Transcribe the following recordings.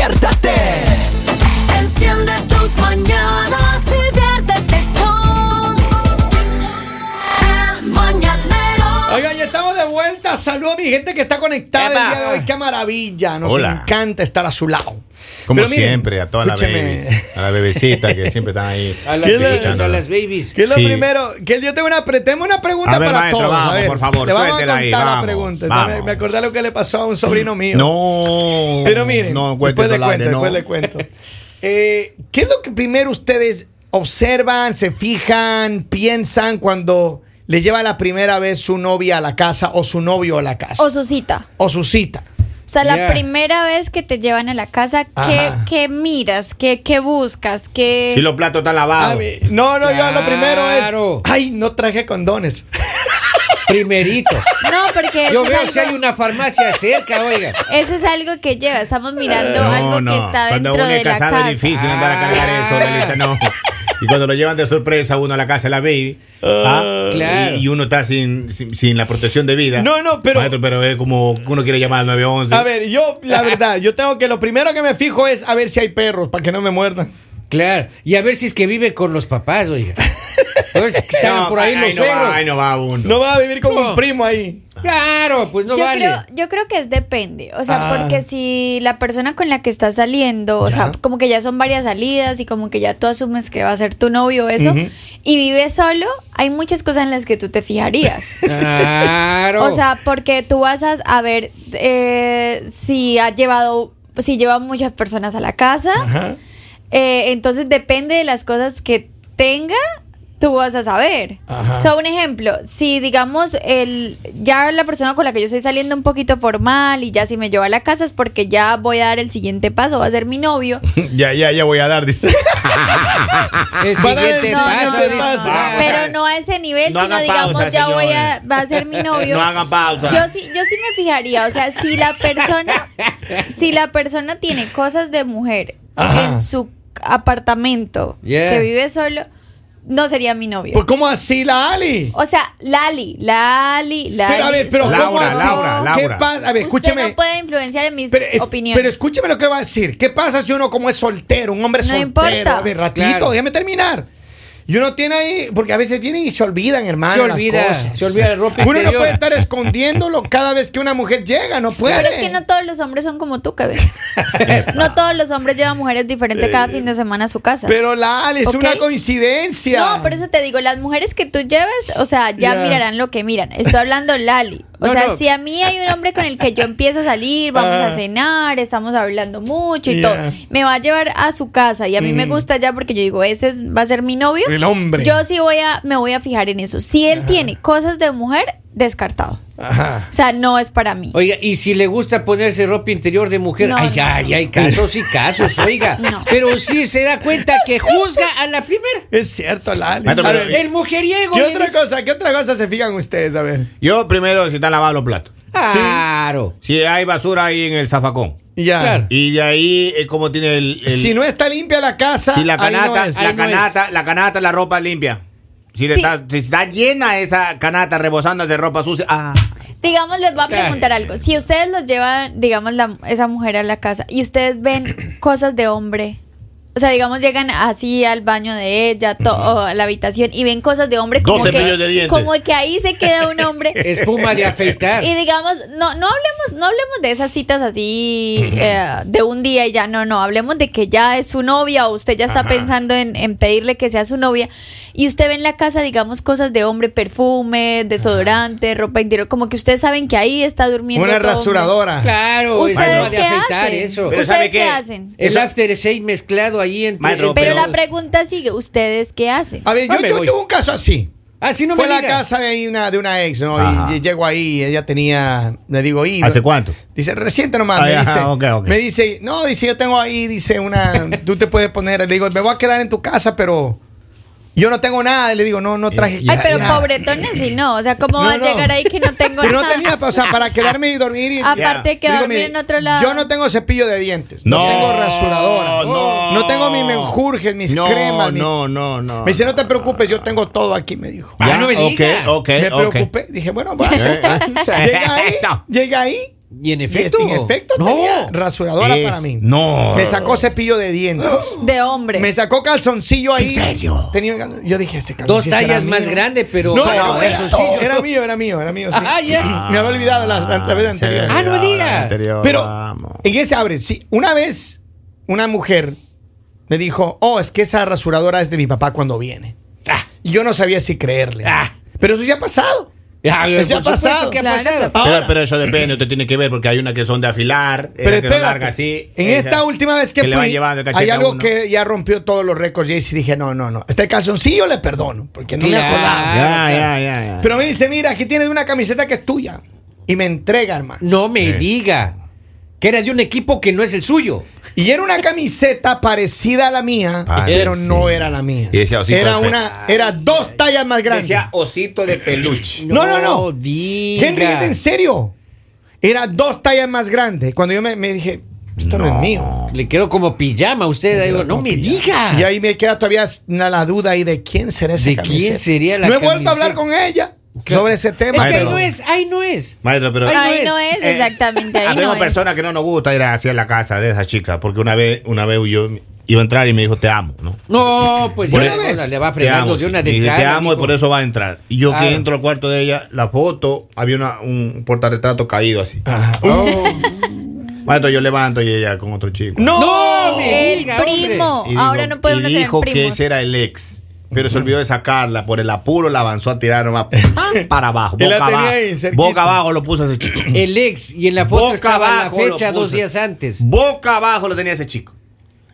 Despiértate. Enciende tus mañanas y viértete con El Mañanero. Oigan, ya estamos de vuelta. Saludos a mi gente que está conectada el Epa. día de hoy. Qué maravilla. Nos Hola. encanta estar a su lado. Como miren, siempre, a todas las babies, a las bebecitas que siempre están ahí. A las ¿Qué le- babies, a las babies. ¿Qué es lo Sí. primero? Que yo tengo una, pre- tengo una pregunta A ver, para maestro, todos. vamos, a ver, por favor, le vamos a contar ahí, la vamos, pregunta. vamos. Me, acordé lo que le pasó a un sobrino mío. No. Pero miren, no después le cuento, aire, después no. le cuento. Eh, ¿Qué es lo que primero ustedes observan, se fijan, piensan cuando le lleva la primera vez su novia a la casa o su novio a la casa? O su cita. O su cita. O sea, la Yeah. primera vez que te llevan a la casa, ¿qué, qué miras? ¿Qué, qué buscas? ¿Qué... Si los platos están lavados. no, no, yo lo primero Claro. es. Ay, no traje condones. Primerito. No, porque eso Yo es, veo algo, si hay una farmacia cerca, oiga. eso es algo que lleva. Estamos mirando No, algo no. que está Cuando dentro uno de es la casado casa. es difícil andar a cargar Ah. eso, Lelita, no. Y cuando lo llevan de sorpresa uno a la casa de la baby, ¿ah? Claro. y, y uno está sin, sin, sin la protección de vida. No, no, pero- Maestro, pero es como uno quiere llamar al 911. A ver, yo, la verdad, yo tengo que lo primero que me fijo es a ver si hay perros para que no me muerdan. Claro. Y a ver si es que vive con los papás, oiga. Pues que están No, por ahí los no va, no va uno. No va a vivir con No. un primo ahí. Claro, pues no yo, vale. creo, yo creo que es depende. O sea, Ah. porque si la persona con la que estás saliendo, o sea, Ya. como que ya son varias salidas y como que ya tú asumes que va a ser tu novio eso, y vive solo, hay muchas cosas en las que tú te fijarías. Claro. O sea, porque tú vas a, a ver eh, si ha llevado, si lleva muchas personas a la casa. Ajá. Eh, entonces depende de las cosas que tenga, tú vas a saber. Ajá. O sea, un ejemplo, si digamos el ya la persona con la que yo estoy saliendo un poquito formal y ya si me lleva a la casa es porque ya voy a dar el siguiente paso, va a ser mi novio. ya, ya, ya voy a dar, dice. el siguiente No, paso. no, dice, no, ah, no. Pero no a ese nivel, No sino digamos pausa, ya voy a va a ser mi novio. No hagan pausa. Yo sí, yo sí me fijaría, o sea, si la persona, si la persona tiene cosas de mujer Ajá. en su apartamento Yeah. que vive solo, no sería mi novio. Pues, ¿cómo así la Ali? O sea, Lali, Lali, Lali. Pero, a ver, pero son- ¿cómo Laura, así? Laura, ¿Qué Laura. pasa? A ver, Usted escúcheme. no puede influenciar en mis Pero, es- opiniones. pero escúcheme lo que va a decir. ¿Qué pasa si uno como es soltero, un hombre No soltero? importa. A ver, ratito, Claro. déjame terminar. Y uno tiene ahí, porque a veces vienen y se olvidan, hermano. Se las olvida, cosas. se olvida de ropa Uno no puede estar escondiéndolo cada vez que una mujer llega, no puede. Pero es que no todos los hombres son como tú, Kevin. no todos los hombres llevan mujeres diferentes cada fin de semana a su casa. Pero la Ali, es una coincidencia. No, por eso te digo, las mujeres que tú lleves, o sea, ya mirarán lo que miran. Estoy hablando Lali. O No, sea, no. si a mí hay un hombre con el que yo empiezo a salir, vamos Ah. a cenar, estamos hablando mucho y todo, me va a llevar a su casa y a mí me gusta ya porque yo digo, ese es- va a ser mi novio. El hombre. Yo sí voy a, me voy a fijar en eso. Si él tiene cosas de mujer, descartado. Ajá. O sea, no es para mí. Oiga, y si le gusta ponerse ropa interior de mujer, No, ay, no, ay, no. hay casos y casos, oiga. No. Pero sí se da cuenta que juzga a la primera. Es cierto, la Ali. Maestro, A pero- ver, El mujeriego. ¿Qué otra dice- cosa? ¿Qué otra cosa se fijan ustedes? A ver. Yo primero, si están lavados los platos. Claro. Si hay basura ahí en el zafacón. Ya. Claro. Y de ahí, eh, como tiene el. el- Si no está limpia la casa, si la ahí no canata, es. la Ahí no canata, la canata, la ropa limpia. Si, le Sí. está, si está llena esa canata rebosando de ropa sucia. Ah. Digamos, les voy a preguntar algo. Si ustedes los llevan, digamos, la- esa mujer a la casa y ustedes ven cosas de hombre, o sea, digamos, llegan así al baño de ella to- a la habitación y ven cosas de hombre como que, de como que ahí se queda un hombre. Espuma de afeitar. Y digamos, no, no hablemos, no hablemos de esas citas así eh, de un día y ya, no, no, hablemos de que ya es su novia o usted ya está pensando en, en pedirle que sea su novia y usted ve en la casa, digamos, cosas de hombre, perfume, desodorante, ropa interior, como que ustedes saben que ahí está durmiendo. Una todo hombre. rasuradora. Claro, ¿Ustedes espuma de qué afeitar, hacen? eso. ¿Ustedes ¿sabe qué qué? hacen? El after shave mezclado ahí entre. Maestro, entre Pero la pregunta sigue, ¿ustedes qué hacen? A ver, yo, Ah, yo tuve un caso así. Así no Fue a la casa de una, de una ex, ¿no? Ajá. Y, llego ahí, ella tenía, le digo, y ¿Hace cuánto? Dice, reciente nomás, Ah, me ajá, dice, ok, ok. me dice, no, dice, yo tengo ahí, dice, una, tú te puedes poner, le digo, me voy a quedar en tu casa, pero yo no tengo nada, le digo, no, no traje. Ya, Ay, pero ya. pobretones sí no, o sea, ¿cómo No, va a no. llegar ahí que no tengo Pero no nada? tenía, o sea, para quedarme y dormir. Y, Aparte que Le digo, dormir mire, en otro lado. Yo no tengo cepillo de dientes, no, No, tengo rasuradora, no. no tengo mis menjurjes, mis no, cremas. ni- No, no, no. Me dice, no te preocupes, yo tengo todo aquí, me dijo. Ah, no me ok, diga. ok, me ok. preocupé, dije, bueno, va. llega ahí, llega ahí Y en Y efecto. en efecto no. tenía rasuradora Es- para mí. no. Me sacó cepillo de dientes. De hombre. Me sacó calzoncillo ahí. ¿En serio? Tenía, yo dije, este Dos calzoncillo será tallas más mío. grande, pero. No, no, era, calzoncillo. era mío, era mío, era mío. sí. Ah, ya. Me había olvidado la, la- la vez anterior. Ah, no me diga. Pero Vamos. en ese abre, sí. Una vez, una mujer me dijo, oh, es que esa rasuradora es de mi papá cuando viene. Ah, Y yo no sabía si creerle. Ah. Pero eso ya ha pasado. Ah, ha pasado. que ha pasado. Ahora- Pero, pero eso depende, usted tiene que ver porque hay unas que son de afilar, Pero que son largas así. en esta última vez que, le van fui, llevando hay algo uno. que ya rompió todos los récords. Y ahí sí dije, no, no, no. Este calzoncillo le perdono, porque no me acordaba. Ya, ya, ya, ya. Pero me dice, mira, aquí tienes una camiseta que es tuya. Y me entrega, hermano. No me Eh. diga. Que era de un equipo que no es el suyo. Y era una camiseta parecida a la mía, Parece. pero no era la mía. Y decía osito era de una, era dos tallas más grandes. Decía osito de peluche. No, no, no. diga. Henry, ¿es en serio? Era dos tallas más grande. Cuando yo me, me dije, esto no. es mío. Le quedó como pijama a usted. Digo, no me diga. Y ahí me queda todavía la, duda ahí de quién será esa ¿De camiseta. quién sería la No he vuelto a hablar con ella. Sobre ese Es tema. que ahí no es, ahí no es. Maestro, pero. No Ahí es. no es, Eh, exactamente. Ahí Habemos no es. personas que no nos gusta ir hacia la casa de esa chica, porque una vez, una vez yo iba a entrar y me dijo te amo, ¿no? No, pues Por ya eso- le va fregando de una de Y cara. te amo y por eso va a entrar. Y yo Claro. que entro al cuarto de ella, la foto, había una, un portarretrato caído así. Oh. Maestro, yo levanto y ella con otro chico. No, No, me El diga, primo. Y Ahora no puede y uno tener dijo que ese era el ex. Pero se olvidó de sacarla. Por el apuro la avanzó a tirar nomás para abajo. La Boca tenía abajo. boca abajo lo puso ese chico. El ex y en la foto Boca estaba la abajo lo fecha dos días antes. Boca abajo lo tenía ese chico.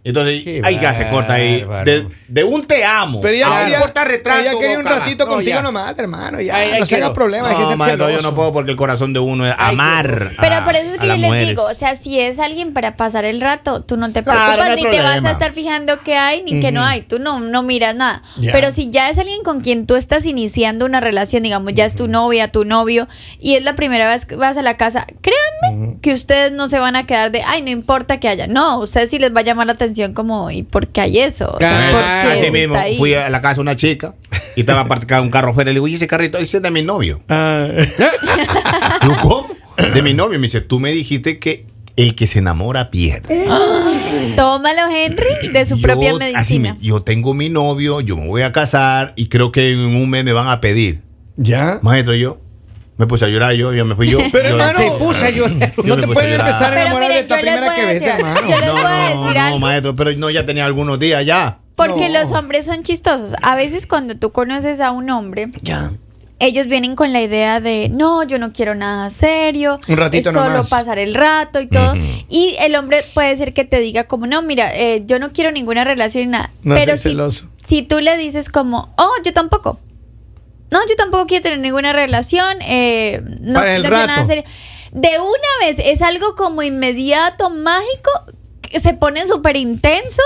Entonces, Qué hay que hacer corta ahí. De, de un te amo. Pero ella a un quería, portarretrato, ella quería un ratito No, contigo ya. nomás, hermano. Ya, Ay, ay, no se haga problema, hay que No, yo no puedo porque el corazón de uno es Ay, amar. Pero a- por eso es que yo les mujeres. digo, o sea, si es alguien para pasar el rato, tú no te Claro, preocupas no ni te vas a estar fijando qué hay ni qué no hay, tú no, no miras nada. Ya. Pero si ya es alguien con quien tú estás iniciando una relación, digamos, ya es tu novia, tu novio, y es la primera vez que vas a la casa, créanme que ustedes no se van a quedar de, ay, no importa que haya. No, ustedes sí les va a llamar la atención como, ¿y por qué hay eso? O sea, Claro. ¿por qué Así mismo, ahí? fui a la casa de una chica y estaba aparcado un carro afuera. Le digo, ¿y ese carrito? Ese es de mi novio. Ah, ¿cómo? De mi novio. Me dice, tú me dijiste que el que se enamora pierde. Tómalo, Henry, de su Yo- propia medicina. me- yo tengo mi novio, yo me voy a casar y creo que en un mes me van a pedir. ¿Ya? Maestro, yo me puse a llorar, yo ya me fui yo. Pero, Yo- hermano, Se puso a llorar. Yo No te puse llorar. empezar a Pero enamorar de esta yo les primera voy que a ves, decir- hermano. yo les No, voy a no, decir no, algo. maestro, pero no, ya tenía algunos días ya. Porque No. los hombres son chistosos. A veces cuando tú conoces a un hombre, Ya. ellos vienen con la idea de, no, yo no quiero nada serio, Un ratito es solo nomás. pasar el rato y todo. Y el hombre puede ser que te diga como, no, mira, eh, yo no quiero ninguna relación ni nada. No Pero si, celoso. si tú le dices como, oh, yo tampoco. No, yo tampoco quiero tener ninguna relación. eh, no, Para el rato. nada serio. De una vez es algo como inmediato, mágico. Se ponen súper intensos,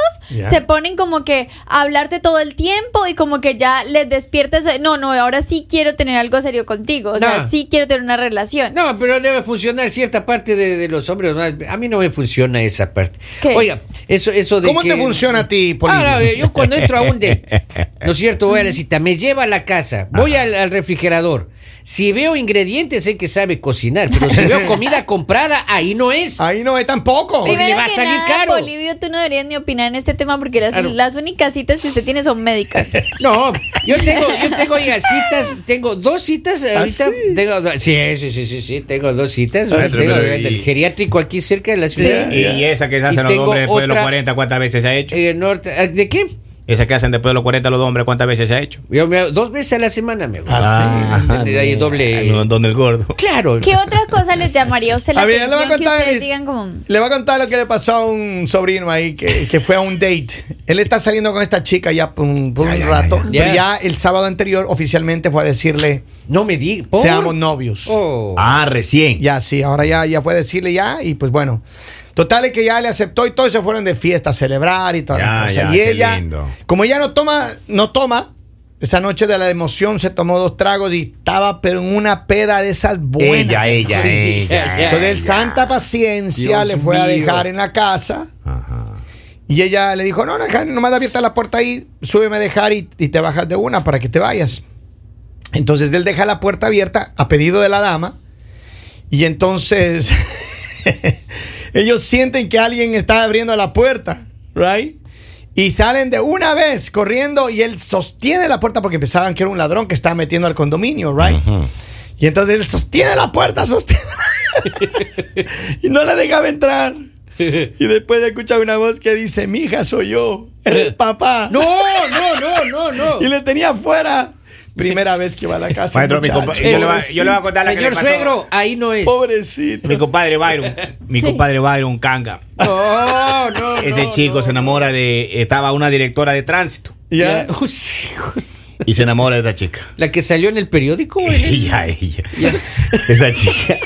se ponen como que a hablarte todo el tiempo y como que ya les despiertas. No, no, ahora sí quiero tener algo serio contigo. O sea, No. sí quiero tener una relación. No, pero debe funcionar cierta parte de, de los hombres. ¿no? A mí no me funciona esa parte. ¿Qué? Oiga, eso, eso de ¿Cómo que- te funciona a ti, eh, yo cuando entro a un de, ¿no es cierto? Voy a la cita, me lleva a la casa, voy al, al refrigerador. Si veo ingredientes, sé que sabe cocinar, pero si veo comida comprada, ahí no es. Ahí no es tampoco. Primero le va a que salir nada, caro. Bolivio, tú no deberías ni opinar en este tema porque las, Claro. las únicas citas que usted tiene son médicas. No, yo tengo, yo tengo oiga, citas, tengo dos citas ahorita. ¿Ah, sí? Tengo do- sí, sí, sí, sí, sí, tengo dos citas. Ah, tengo pero y- el geriátrico aquí cerca de la ciudad. Y esa que se hacen los hombres después de los otra- 40, ¿cuántas veces se ha hecho? En el norte, ¿De qué? Esa que hacen después de los 40 los hombres, ¿cuántas veces se ha hecho? Yo me- dos veces a la semana me hago. Ah, Tener ahí doble. no, donde el gordo. Claro. ¿Qué otra cosa les llamaría a usted la A ver, le voy a atención que contar. ustedes digan como... Le voy a contar lo que le pasó a un sobrino ahí que, que fue a un date. Él está saliendo con esta chica ya por un, por un Ya, ya, rato. ya, ya. Pero ya el sábado anterior oficialmente fue a decirle, No me digas. seamos novios. Oh. Ah, recién. Ya, sí, ahora ya, ya fue a decirle ya y pues bueno. Total es que ya le aceptó y todos se fueron de fiesta a celebrar y toda la Ya, cosa. ya, y ella, lindo. como ella no toma, no toma, esa noche de la emoción se tomó dos tragos y estaba pero en una peda de esas buenas. Ella, ella, Sí. ella. Entonces el ella. santa paciencia Dios le fue a dejar en la casa Ajá. y ella le dijo, no, no, nomás abierta la puerta ahí, súbeme a dejar y, y te bajas de una para que te vayas. Entonces él deja la puerta abierta a pedido de la dama y entonces ellos sienten que alguien está abriendo la puerta, right? Y salen de una vez corriendo y él sostiene la puerta porque pensaban que era un ladrón que estaba metiendo al condominio, right? Y entonces él sostiene la puerta, sostiene. y no la dejaba entrar. Y después escucha una voz que dice, mi hija soy yo, era el papá. No, no, no, no, no. Y le tenía afuera. Primera vez que va a la casa. Maestro, mi compa- yo, le voy a, yo le voy a contar la que Señor le pasó. suegro, ahí no es. Pobrecito. Mi compadre Byron, mi Sí. compadre Byron Kanga. No, no. Este no, chico no. se enamora de. Estaba una directora de tránsito. Ya. Uy, sí, hijo. Y se enamora de esta chica. La que salió en el periódico. en el- Ella, ella. Esa chica.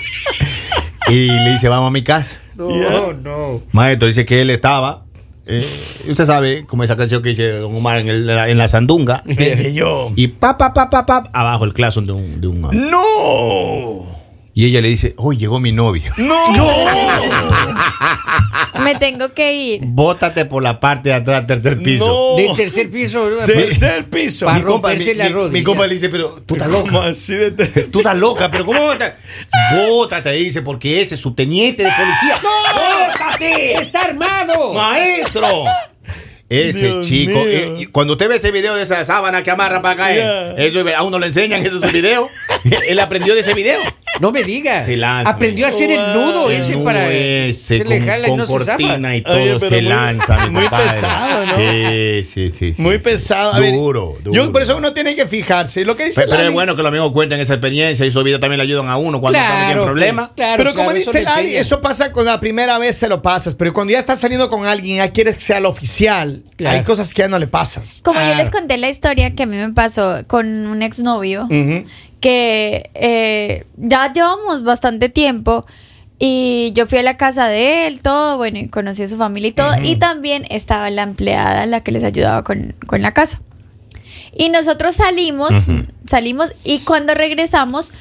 Y le dice, vamos a mi casa. No, no. Maestro dice que él estaba. Eh, usted sabe, como esa canción que dice Don Omar en, el- en la sandunga. Yo. Y pa, pa, pa, pa, pa, abajo el claxon de un, de un ¡No! Y ella le dice, hoy llegó mi novio. ¡No! Me tengo que ir. Bótate por la parte de atrás, tercer piso. No. Del tercer piso. Tercer piso. Mi compa, romperse la mi- rodilla. mi compa le dice, pero tú estás ¿Cómo loca. así de ter- Tú estás loca, pero ¿cómo vas a? Bótate, dice, porque ese es subteniente de policía. ¡Bótate! ¡Está armado! ¡Maestro! Ese Dios chico, eh, cuando usted ve ese video de esa sábana que amarran para caer, Yeah. eso a uno le enseñan, eso es un video. Él aprendió de ese video. No me diga. Se lanza, Aprendió a hacer el nudo El ese nudo para. ese se le con, jala y con no se zafa. cortina y todo Oye, pero se muy- lanza, mi muy compadre. pesado, ¿no? Sí, sí, sí. sí, Muy sí. pesado. A ver, Duro, duro. Yo por eso uno tiene que fijarse. Lo que dice Pero, pero Lali- es bueno que los amigos cuenten esa experiencia y esos videos también le ayudan a uno cuando Claro, en problemas. pues, claro, pero como claro, dice Lali, enseña. eso pasa con la primera vez se lo pasas, pero cuando ya estás saliendo con alguien, ya quieres que sea el oficial, Claro. hay cosas que ya no le pasas. Como yo les conté la historia que a mí me pasó con un exnovio, Ujú. Que eh, ya llevamos bastante tiempo y yo fui a la casa de él, todo, bueno, y conocí a su familia y todo, y también estaba la empleada, la que les ayudaba con, con la casa. Y nosotros salimos, salimos y cuando regresamos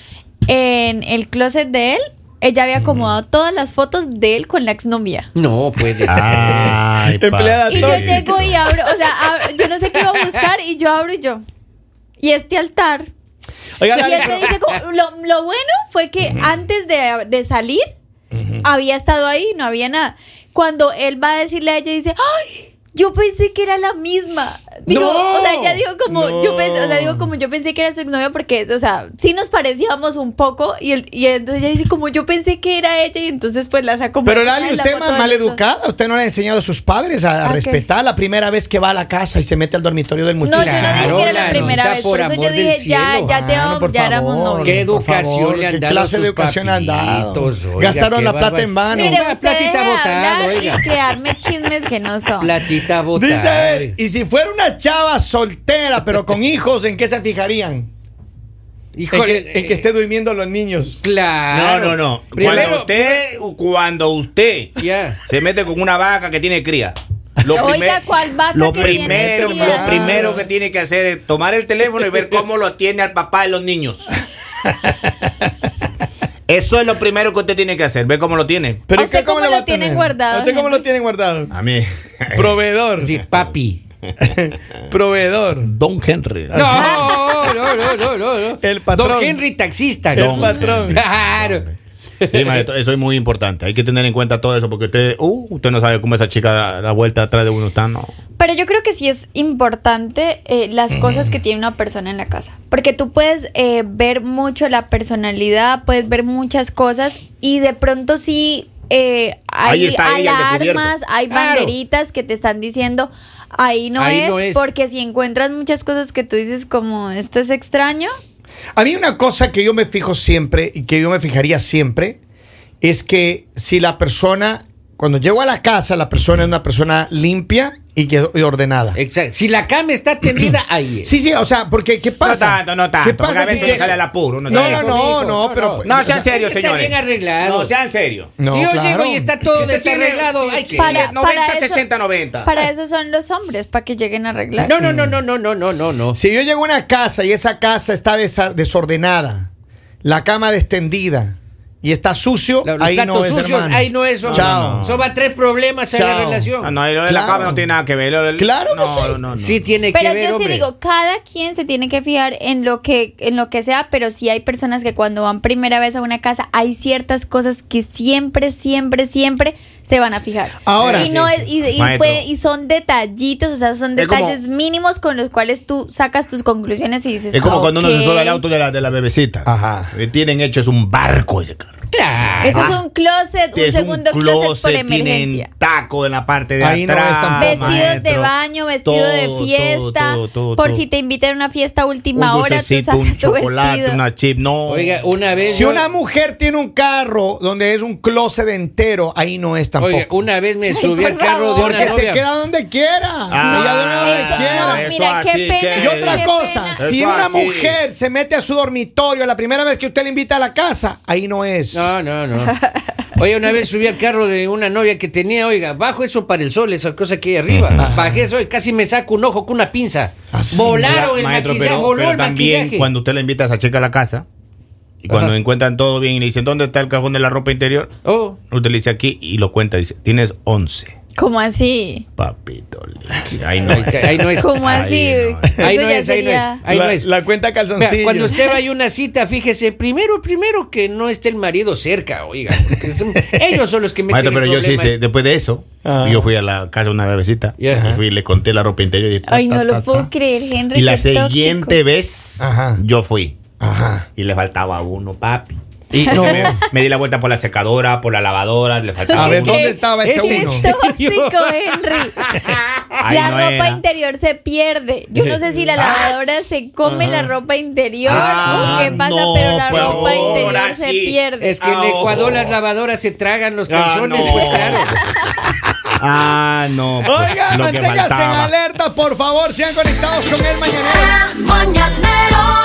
en el closet de él, ella había acomodado todas las fotos de él con la exnovia. No puede ser. Ay. Empleada Y yo llego y abro, o sea, abro- yo no sé qué iba a buscar y yo abro y yo. Y este altar. Oiga, Y él te dice, como- lo, lo bueno fue que antes de, de salir, había estado ahí, no había nada. Cuando él va a decirle a ella, dice, ¡ay! Yo pensé que era la misma. Digo, ¡No! o sea, ella dijo como, No. yo pensé, o sea, digo como yo pensé que era su exnovia porque, o sea, sí nos parecíamos un poco y, él- y entonces ella dice como yo pensé que era ella y entonces pues la sacó. Pero la Lali, usted es más de mal los dos. educada. Usted no le ha enseñado a sus padres a, a ¿A qué? respetar la primera vez que va a la casa y se mete al dormitorio del No, muchacho. yo no dije Claro, que era la primera vez. por Por eso amor yo dije, ya, cielo. ya, Ah, te- por ya éramos novios. ¿Qué educación favor, le han ¿qué dado clase a de educación han dado? Oiga, Gastaron qué la plata en vano. Mire, platita botada, oiga. y crearme chismes que no son. Platita Dice botada. él, y si fuera una chava soltera, pero con hijos, ¿en qué se fijarían? En Híjole. que, en que esté durmiendo los niños. No, Claro. no, no. Cuando Primero. usted, cuando usted se mete con una vaca que tiene cría. Lo, Oiga, primer- ¿cuál vaca lo que primero, tiene cría? lo primero que tiene que hacer es tomar el teléfono y ver cómo lo atiende al papá de los niños. Eso es lo primero que usted tiene que hacer, ver cómo lo tiene. ¿Pero ¿A usted usted cómo lo tienen guardado, ¿A ¿Usted cómo lo tienen guardado? A mí. Proveedor. Sí, papi. Proveedor. Don Henry. No, no, no, no, no, no. El patrón. Don Henry taxista, El ¿no? patrón. Claro. Sí, maestro, eso es muy importante. Hay que tener en cuenta todo eso porque usted, uh, usted no sabe cómo esa chica da la vuelta atrás de uno está, no. Pero yo creo que sí es importante eh, las cosas que tiene una persona en la casa. Porque tú puedes eh, ver mucho la personalidad, puedes ver muchas cosas y de pronto sí eh, hay alarmas, hay Claro. banderitas que te están diciendo ahí no, Ahí es, no es. porque si encuentras muchas cosas que tú dices como esto es extraño, A mí una cosa que yo me fijo siempre y que yo me fijaría siempre es que si la persona, cuando llego a la casa, la persona es una persona limpia y, ordenada. Exacto. Si la cama está tendida, ahí es. Sí, sí, o sea, porque ¿qué pasa? No tanto, no tanto. ¿Qué pasa? A veces si que... al apuro. No, no, no, no, pero... No, pues, sean serios, señores. Está arreglado. No, sean serios. No, si yo llego y está todo desarreglado, hay que... Para, 90, para eso, 60, 90. Para eso son los hombres, para que lleguen a arreglar. No, no, no, no, no, no, no, no. no. Si yo llego a una casa y esa casa está desordenada, la cama destendida y está sucio, Los ahí no es sucios, ahí no es. hombre. Chao. Eso va a traer problemas a la relación. Ah, no, lo de la Claro. cama no tiene nada que ver. lo del- Claro que no, sí. no, no. Sí tiene Pero que ver, yo sí hombre. digo, cada quien se tiene que fijar en lo que en lo que sea, pero sí hay personas que cuando van primera vez a una casa hay ciertas cosas que siempre, siempre, siempre se van a fijar. Ahora, y sí, no es y, puede- y son detallitos, o sea, son como- detalles mínimos con los cuales tú sacas tus conclusiones y dices, Es como "Ah, cuando uno se ok". sube al auto de la, de la bebecita. Ajá. Eh, Tienen hecho, es un barco ese carro. Claro. Eso es un closet, un Es segundo closet, por emergencia. Tienen taco en la parte de Ahí atrás. tampoco. Vestidos de baño, vestido de Todo, fiesta, todo, todo, por todo. si te invitan a una fiesta a última Un hora, tú dulcecito, un tu chocolate, vestido. una chip. No. Oiga, una vez. Si yo- una mujer tiene un carro donde es un closet entero, ahí no es tampoco. Oiga, una vez me subí al carro de una Porque se novia. queda donde quiera. Ah, donde eso, quiera. no, Eso mira, qué así pena. que- Y otra qué cosa, pena. si Eso una así. mujer se mete a su dormitorio la primera vez que usted le invita a la casa, ahí no es. No, no, no. Oye, una vez subí al carro de una novia que tenía, oiga, bajo eso para el sol, esa cosa que hay arriba. Bajé eso y casi me saco un ojo con una pinza. Así. Volaron el Maestro, maquillaje, pero, voló pero el también maquillaje. cuando usted le invita a esa chica a la casa y cuando Ajá. encuentran todo bien y le dicen, ¿dónde está el cajón de la ropa interior? Oh, Usted le dice aquí y lo cuenta, dice, tienes 11. ¿Cómo así? Papito, liqui. ahí no. ahí, ahí no es. ¿Cómo Ahí así? no. Ahí no ya es, ahí no es. Ahí la, no es. la cuenta calzoncillo. cuando usted vaya a una cita, fíjese, primero, primero que no esté el marido cerca, oiga. porque son- ellos son los que meten Maestro, pero yo sí, sé, después de eso, Ah. yo fui a la casa de una bebecita Ya. y fui y le conté la ropa interior y, ta, Ay, ta, no ta, lo ta. puedo creer, Henry. Y la tóxico. siguiente vez, Ajá. yo fui Ajá. y le faltaba uno, papi. Y me, me di la vuelta por la secadora, por la lavadora, le faltaba A ver, uno. ¿dónde estaba ese uno? es- tóxico, Henry. Ay, la no ropa era. interior se pierde. Yo no sé si la lavadora se come la ropa interior Ah, o qué pasa, no, pero la pues ropa interior ahora se sí. pierde. Es que en Ah, Ecuador las lavadoras se tragan los Ah, calzones, no. pues claro. Ah, no. pues, Oiga, lo que manténgase en alerta, por favor, sean conectados con el mañanero. El mañanero